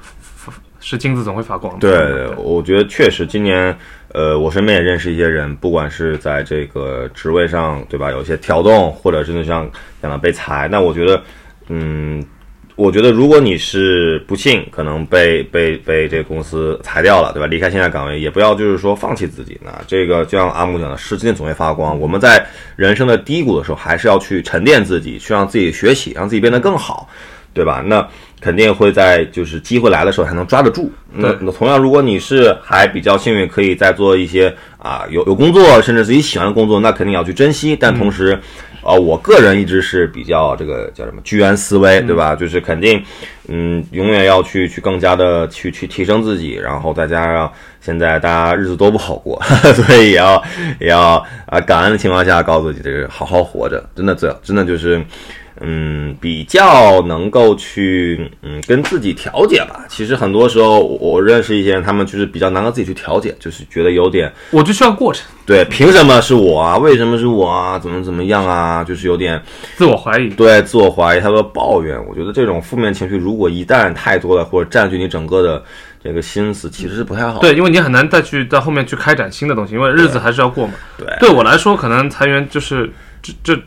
是金子总会发光的。对，我觉得确实今年，呃，我身边也认识一些人，不管是在这个职位上，对吧，有一些调动，或者真的像讲的被裁，那我觉得，嗯，我觉得如果你是不幸可能被被被这个公司裁掉了，对吧？离开现在岗位，也不要就是说放弃自己。那这个就像阿木讲的，时间总会发光。我们在人生的低谷的时候，还是要去沉淀自己，去让自己学习，让自己变得更好，对吧？那肯定会在就是机会来的时候还能抓得住。那那同样，如果你是还比较幸运，可以再做一些啊有有工作，甚至自己喜欢的工作，那肯定要去珍惜。但同时，啊，我个人一直是比较这个叫什么居安思危，对吧？就是肯定，嗯，永远要去去更加的去去提升自己，然后再加上现在大家日子都不好过，所以也要也要啊感恩的情况下，告诉自己这个好好活着，真的这真的就是。嗯，比较能够去嗯跟自己调节吧。其实很多时候，我认识一些人，他们就是比较难跟自己去调节，就是觉得有点，我就需要过程。对，凭什么是我啊？为什么是我啊？怎么怎么样啊？就是有点自我怀疑。对，自我怀疑，他说抱怨。我觉得这种负面情绪，如果一旦太多了，或者占据你整个的这个心思，其实是不太好。对，因为你很难再去在后面去开展新的东西，因为日子还是要过嘛。对，对我来说，可能裁员就是这这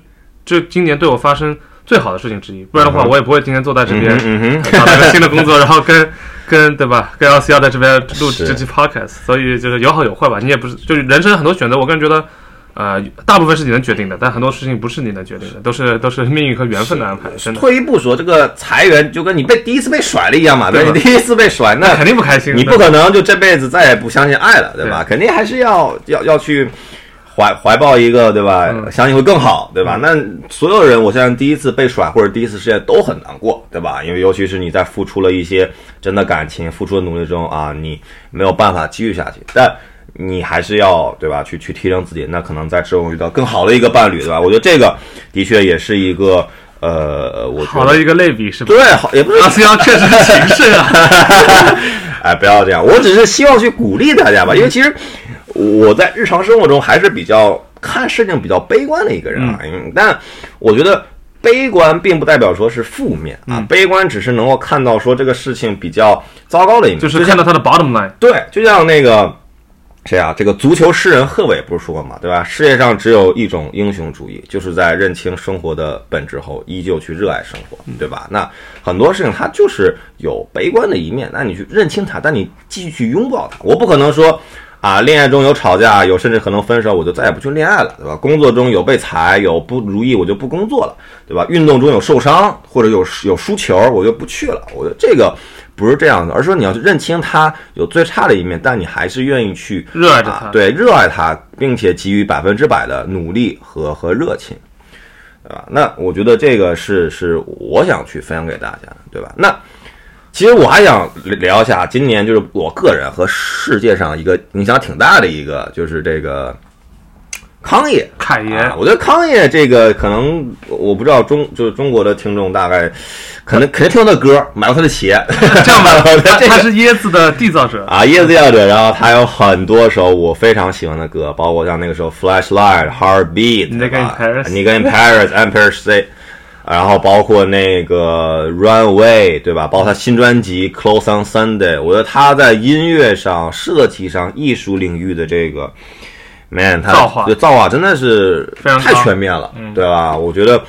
这今年对我发生。最好的事情之一，不然的话，我也不会今天坐在这边找到一个新的工作，然后跟跟对吧，跟 L C 要在这边录这期 podcast。所以就是有好有坏吧，你也不是就是人生很多选择，我个人觉得，呃，大部分是你能决定的，但很多事情不是你能决定的，都是都是命运和缘分的安排。真的。退一步说，这个裁员就跟你被第一次被甩了一样嘛，对吧？你第一次被甩，那肯定不开心，你不可能就这辈子再也不相信爱了，对吧？肯定还是要要要去。怀怀抱一个对吧？相信会更好，对吧？那所有人，我相信第一次被甩或者第一次失恋都很难过，对吧？因为尤其是你在付出了一些真的感情、付出的努力中啊，你没有办法继续下去，但你还是要对吧？去去提升自己，那可能在之后遇到更好的一个伴侣，对吧？我觉得这个的确也是一个呃，我好的一个类比，是吧？对，好，也不是阿斯确实是情圣啊。哎，不要这样，我只是希望去鼓励大家吧，因为其实。我在日常生活中还是比较看事情比较悲观的一个人啊，但我觉得悲观并不代表说是负面啊，悲观只是能够看到说这个事情比较糟糕的一面，就是看到它的 bottom line。对，就像那个谁啊，这个足球诗人贺炜不是说过嘛，对吧？世界上只有一种英雄主义，就是在认清生活的本质后，依旧去热爱生活，对吧？那很多事情它就是有悲观的一面，那你去认清它，但你继续去拥抱它，我不可能说。啊，恋爱中有吵架，有甚至可能分手，我就再也不去恋爱了，对吧？工作中有被裁，有不如意，我就不工作了，对吧？运动中有受伤或者有有输球，我就不去了。我觉得这个不是这样的，而是说你要去认清他有最差的一面，但你还是愿意去热爱他，对，热爱他，并且给予百分之百的努力和和热情，对吧？那我觉得这个是是我想去分享给大家的，对吧？那。其实我还想聊一下，今年就是我个人和世界上一个影响挺大的一个，就是这个康爷，侃爷。我觉得康爷这个可能我不知道中就是中国的听众大概可能肯定听过他的歌，买过他的鞋。这样吧，他是椰子的缔造者啊，椰子缔造者。然后他有很多首我非常喜欢的歌，包括像那个时候《Flashlight》《Heartbeat》，你跟 Paris，你跟 Paris，Empire State。然后包括那个 Runway，对吧？包括他新专辑 Close on Sunday，我觉得他在音乐上、设计上、艺术领域的这个 man，他造化，造化真的是太全面了，对吧？我觉得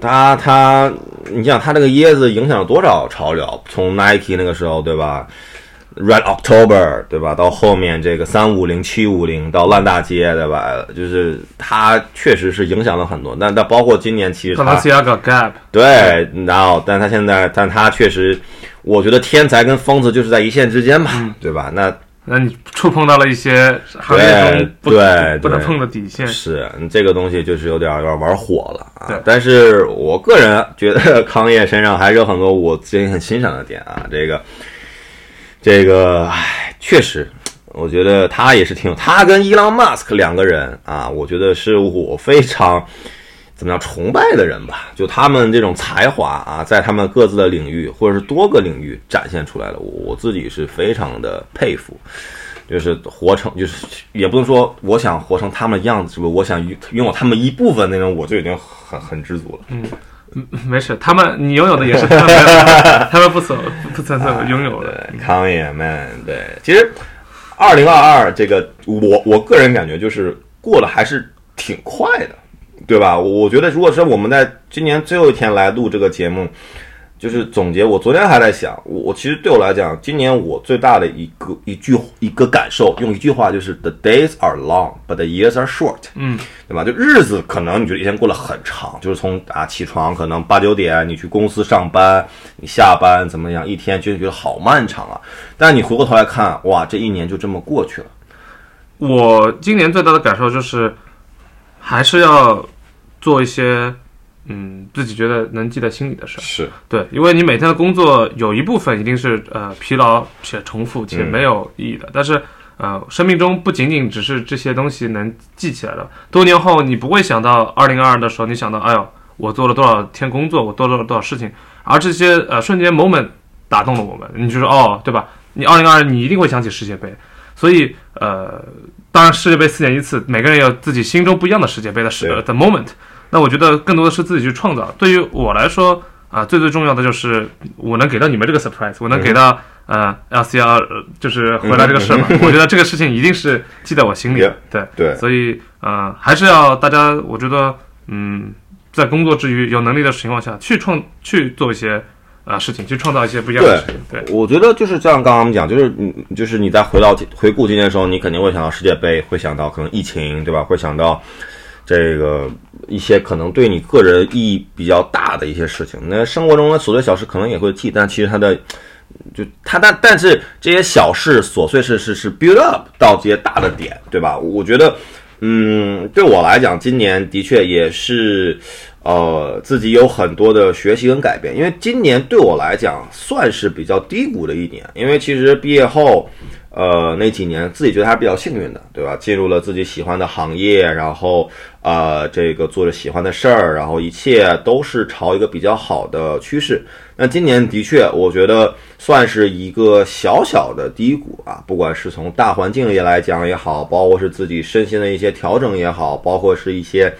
他他，你想他这个椰子影响了多少潮流？从 Nike 那个时候，对吧？Red October，对吧？到后面这个三五零、七五零，到烂大街，对吧？就是它确实是影响了很多。但但包括今年，其实对，然后但他现在，但他确实，我觉得天才跟疯子就是在一线之间嘛，对吧？那那你触碰到了一些行业中不不能碰的底线，是这个东西就是有点有点玩火了啊。但是我个人觉得 康业身上还是有很多我自己很欣赏的点啊，这个。这个唉，确实，我觉得他也是挺他跟伊朗马斯克两个人啊，我觉得是我非常怎么样崇拜的人吧。就他们这种才华啊，在他们各自的领域或者是多个领域展现出来了，我自己是非常的佩服。就是活成，就是也不能说我想活成他们的样子，是不？我想拥有他们一部分那种，我就已经很很知足了。嗯。没事，他们你拥有的也是他们，他们不所不曾曾拥有的。康也 man，对，其实二零二二这个，我我个人感觉就是过得还是挺快的，对吧？我觉得如果说我们在今年最后一天来录这个节目，就是总结，我昨天还在想，我我其实对我来讲，今年我最大的一个一句一个感受，用一句话就是 “the days are long, but the years are short”，嗯，对吧？就日子可能你觉得一天过了很长，就是从啊起床可能八九点，你去公司上班，你下班怎么样，一天就觉得好漫长啊。但你回过头来看，哇，这一年就这么过去了。我今年最大的感受就是，还是要做一些嗯自己觉得能记在心里的事儿。是，对，因为你每天的工作有一部分一定是呃疲劳且重复且没有意义的，但是呃生命中不仅仅只是这些东西能记起来的，多年后你不会想到二零二二的时候，你想到哎呦我做了多少天工作，我做了多少事情，而这些呃瞬间 moment 打动了我们，你就说哦对吧？你二零二二你一定会想起世界杯，所以呃当然世界杯四年一次，每个人有自己心中不一样的世界杯的时对。的 moment。那我觉得更多的是自己去创造。对于我来说啊，最最重要的就是我能给到你们这个 surprise，我能给到、呃 LCR 呃就是回来这个事嘛。我觉得这个事情一定是记在我心里的。对对，所以呃，还是要大家，我觉得嗯，在工作之余有能力的情况下去创去做一些啊事情，去创造一些不一样的事情。对，我觉得就是像刚刚我们讲，就是你，就是你在回到回顾今年的时候，你肯定会想到世界杯，会想到可能疫情，对吧？会想到这个一些可能对你个人意义比较大的一些事情。那生活中的琐碎小事可能也会记，但其实它的就它但但是这些小事琐碎事是是 build up 到这些大的点，对吧？我觉得，嗯，对我来讲，今年的确也是。呃，自己有很多的学习跟改变，因为今年对我来讲算是比较低谷的一年，因为其实毕业后，呃，那几年自己觉得还是比较幸运的，对吧？进入了自己喜欢的行业，然后呃，这个做着喜欢的事儿，然后一切都是朝一个比较好的趋势。那今年的确，我觉得算是一个小小的低谷啊，不管是从大环境也来讲也好，包括是自己身心的一些调整也好，包括是一些。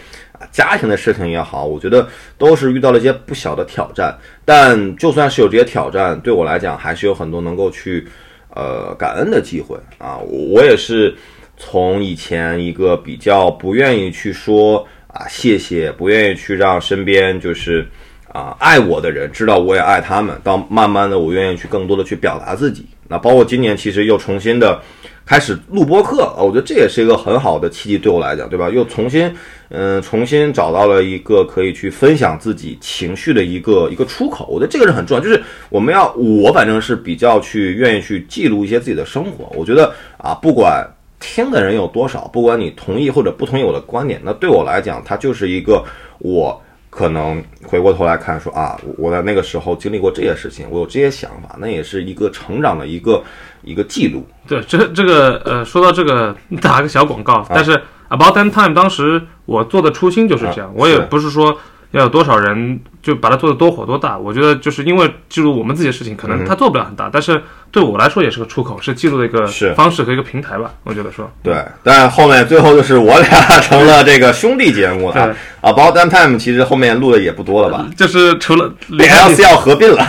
家庭的事情也好，我觉得都是遇到了一些不小的挑战。但就算是有这些挑战，对我来讲还是有很多能够去呃感恩的机会啊。我也是从以前一个比较不愿意去说啊谢谢，不愿意去让身边就是啊爱我的人知道我也爱他们，到慢慢的我愿意去更多的去表达自己。那包括今年其实又重新的。开始录播课啊，我觉得这也是一个很好的契机，对我来讲，对吧？又重新，嗯，重新找到了一个可以去分享自己情绪的一个一个出口。我觉得这个是很重要，就是我们要，我反正是比较去愿意去记录一些自己的生活。我觉得啊，不管听的人有多少，不管你同意或者不同意我的观点，那对我来讲，它就是一个我可能回过头来看说啊，我在那个时候经历过这些事情，我有这些想法，那也是一个成长的一个一个记录。对，这这个呃，说到这个，打个小广告，但是 About That Time 当时我做的初心就是这样，啊我也不是说要有多少人就把它做的多火多大，我觉得就是因为记录我们自己的事情，可能它做不了很大，但是对我来说也是个出口，是记录的一个是方式和一个平台吧，我觉得说。对，但后面最后就是我俩 成了这个兄弟节目了啊。About That Time 其实后面录的也不多了吧？就是除了连 LCL 合并了，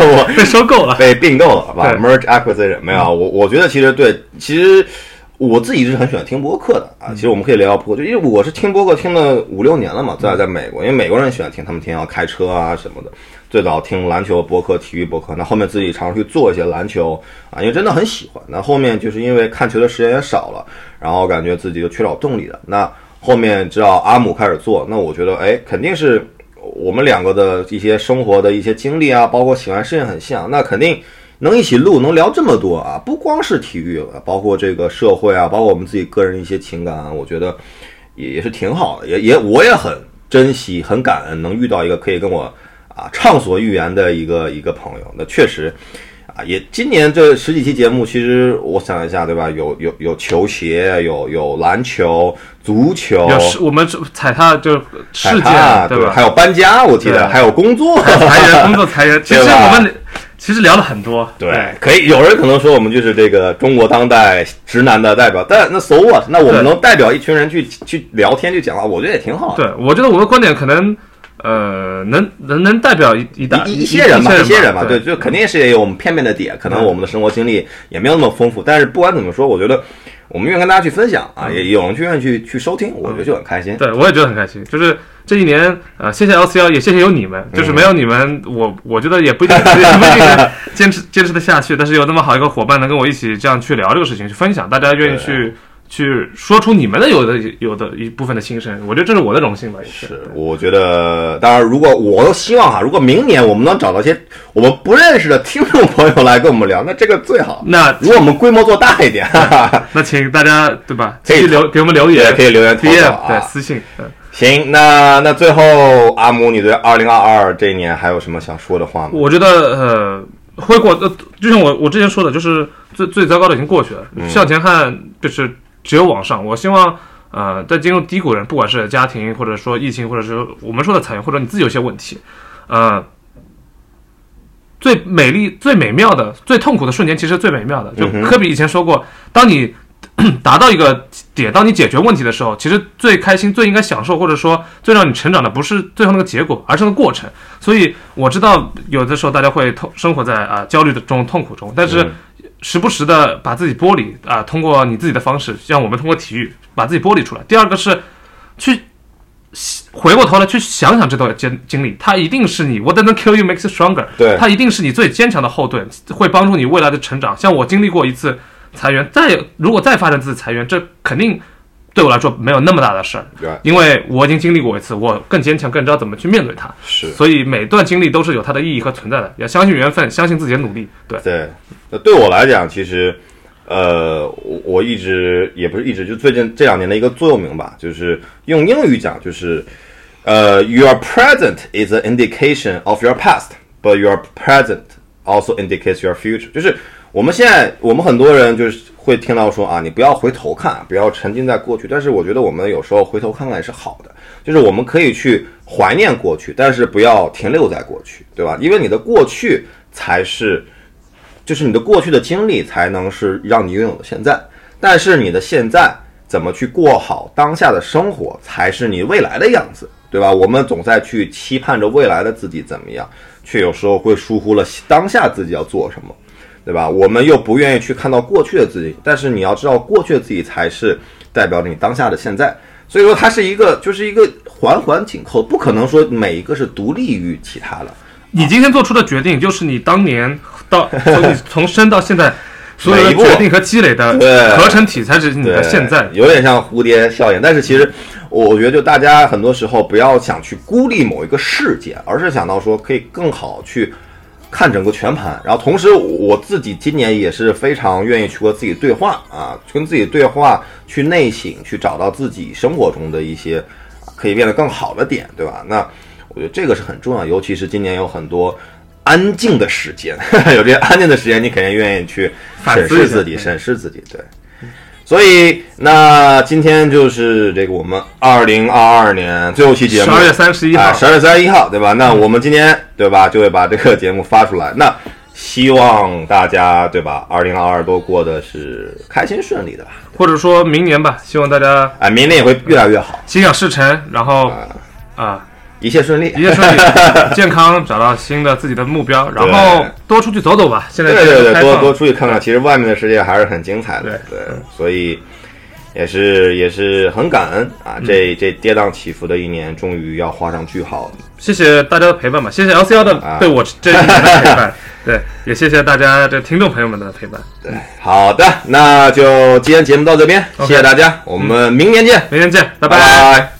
我被收购了，被并购了，吧？Merge Acquisition 没有啊？我我觉得其实对，其实我自己是很喜欢听播客的啊。其实我们可以聊聊播客，就因为我是听播客听了五六年了嘛，在在美国，因为美国人喜欢听，他们天天要开车啊什么的。最早听篮球播客、体育播客，那后面自己尝试去做一些篮球啊，因为真的很喜欢。那后面就是因为看球的时间也少了，然后感觉自己就缺少动力了。那后面知道阿姆开始做，那我觉得哎，肯定是我们两个的一些生活的一些经历啊，包括喜欢事情很像，那肯定能一起录，能聊这么多啊，不光是体育，包括这个社会啊，包括我们自己个人一些情感啊，我觉得也也是挺好的，也也我也很珍惜、很感恩能遇到一个可以跟我啊畅所欲言的一个一个朋友，那确实。啊，也今年这十几期节目，其实我想一下，对吧？有有有球鞋，有有篮球、足球，有我们踩踏就是事踩踏对，吧？还有搬家，我记得还有工作，裁员、工作、裁员，其实我们其实聊了很多。对，可以。有人可能说我们就是这个中国当代直男的代表，但那 so what？那我们能代表一群人去去聊天去讲话，我觉得也挺好。对，我觉得我的观点可能呃能能能代表一一大一一些人吧，一些人吧，对对，就肯定是也有我们片面的点，可能我们的生活经历也没有那么丰富，但是不管怎么说，我觉得我们愿意跟大家去分享啊，也有人去愿意去去收听，我觉得就很开心。对，我也觉得很开心。就是这一年，呃，谢谢 LCL，也谢谢有你们。就是没有你们，我我觉得也不一定 也不一定能坚持坚持的下去。但是有那么好一个伙伴能跟我一起这样去聊这个事情，去分享，大家愿意去。去说出你们的有的有的一部分的心声，我觉得这是我的荣幸吧，也是。我觉得，当然，如果我都希望哈，如果明年我们能找到些我们不认识的听众朋友来跟我们聊，那这个最好。那如果我们规模做大一点，那请大家对吧？可以留给我们留言，可以留言提问，对私信。行，那那最后阿姆，你对二零二二这一年还有什么想说的话吗？我觉得呃，会过呃，就像我我之前说的，就是最最糟糕的已经过去了，向前看就是。只有往上。我希望，呃，在进入低谷的人，不管是家庭，或者说疫情，或者是我们说的裁员，或者你自己有些问题，呃，最美丽、最美妙的、最痛苦的瞬间，其实最美妙的。就科比以前说过，当你达到一个点，当你解决问题的时候，其实最开心、最应该享受，或者说最让你成长的，不是最后那个结果，而是那个过程。所以我知道，有的时候大家会痛，生活在啊焦虑的中、痛苦中，但是。时不时的把自己剥离啊，通过你自己的方式，像我们通过体育把自己剥离出来。第二个是，去回过头来去想想这段经经历，它一定是你 What doesn't kill you makes you stronger。对，它一定是你最坚强的后盾，会帮助你未来的成长。像我经历过一次裁员，再如果再发生一次裁员，这肯定。对我来说没有那么大的事儿，因为我已经经历过一次，我更坚强，更知道怎么去面对它。是，所以每段经历都是有它的意义和存在的。要相信缘分，相信自己的努力。对对，那对我来讲，其实，呃，我我一直也不是一直，就最近这两年的一个座右铭吧，就是用英语讲，就是呃，Your present is an indication of your past，but your present also indicates your future。就是我们现在，我们很多人就是。会听到说啊，你不要回头看，不要沉浸在过去。但是我觉得我们有时候回头看看也是好的，就是我们可以去怀念过去，但是不要停留在过去，对吧？因为你的过去才是，就是你的过去的经历才能是让你拥有的现在。但是你的现在怎么去过好当下的生活，才是你未来的样子，对吧？我们总在去期盼着未来的自己怎么样，却有时候会疏忽了当下自己要做什么。对吧？我们又不愿意去看到过去的自己，但是你要知道，过去的自己才是代表着你当下的现在。所以说，它是一个，就是一个环环紧扣，不可能说每一个是独立于其他的。你今天做出的决定，就是你当年到从 从生到现在所有的决定和积累的合成体，才是你的现在。有点像蝴蝶效应，但是其实我觉得，就大家很多时候不要想去孤立某一个事件，而是想到说可以更好去。看整个全盘，然后同时我自己今年也是非常愿意去和自己对话啊，跟自己对话，去内省，去找到自己生活中的一些可以变得更好的点，对吧？那我觉得这个是很重要，尤其是今年有很多安静的时间，有这些安静的时间，你肯定愿意去审视自己，审视自己，对。所以，那今天就是这个我们二零二二年最后期节目，十二月三十一号，十二月三十一号，对吧？那我们今天，对吧，就会把这个节目发出来。那希望大家，对吧？二零二二都过得是开心顺利的吧？或者说明年吧，希望大家，哎，明年也会越来越好，心想事成，然后，啊。一切顺利，一切顺利，健康，找到新的自己的目标，然后多出去走走吧。现在对对对，多多出去看看，其实外面的世界还是很精彩的。对，所以也是也是很感恩啊，这这跌宕起伏的一年终于要画上句号了。谢谢大家的陪伴吧，谢谢 L C L 的对我这一年的陪伴，对，也谢谢大家这听众朋友们的陪伴。对，好的，那就今天节目到这边，谢谢大家，我们明年见，明年见，拜拜。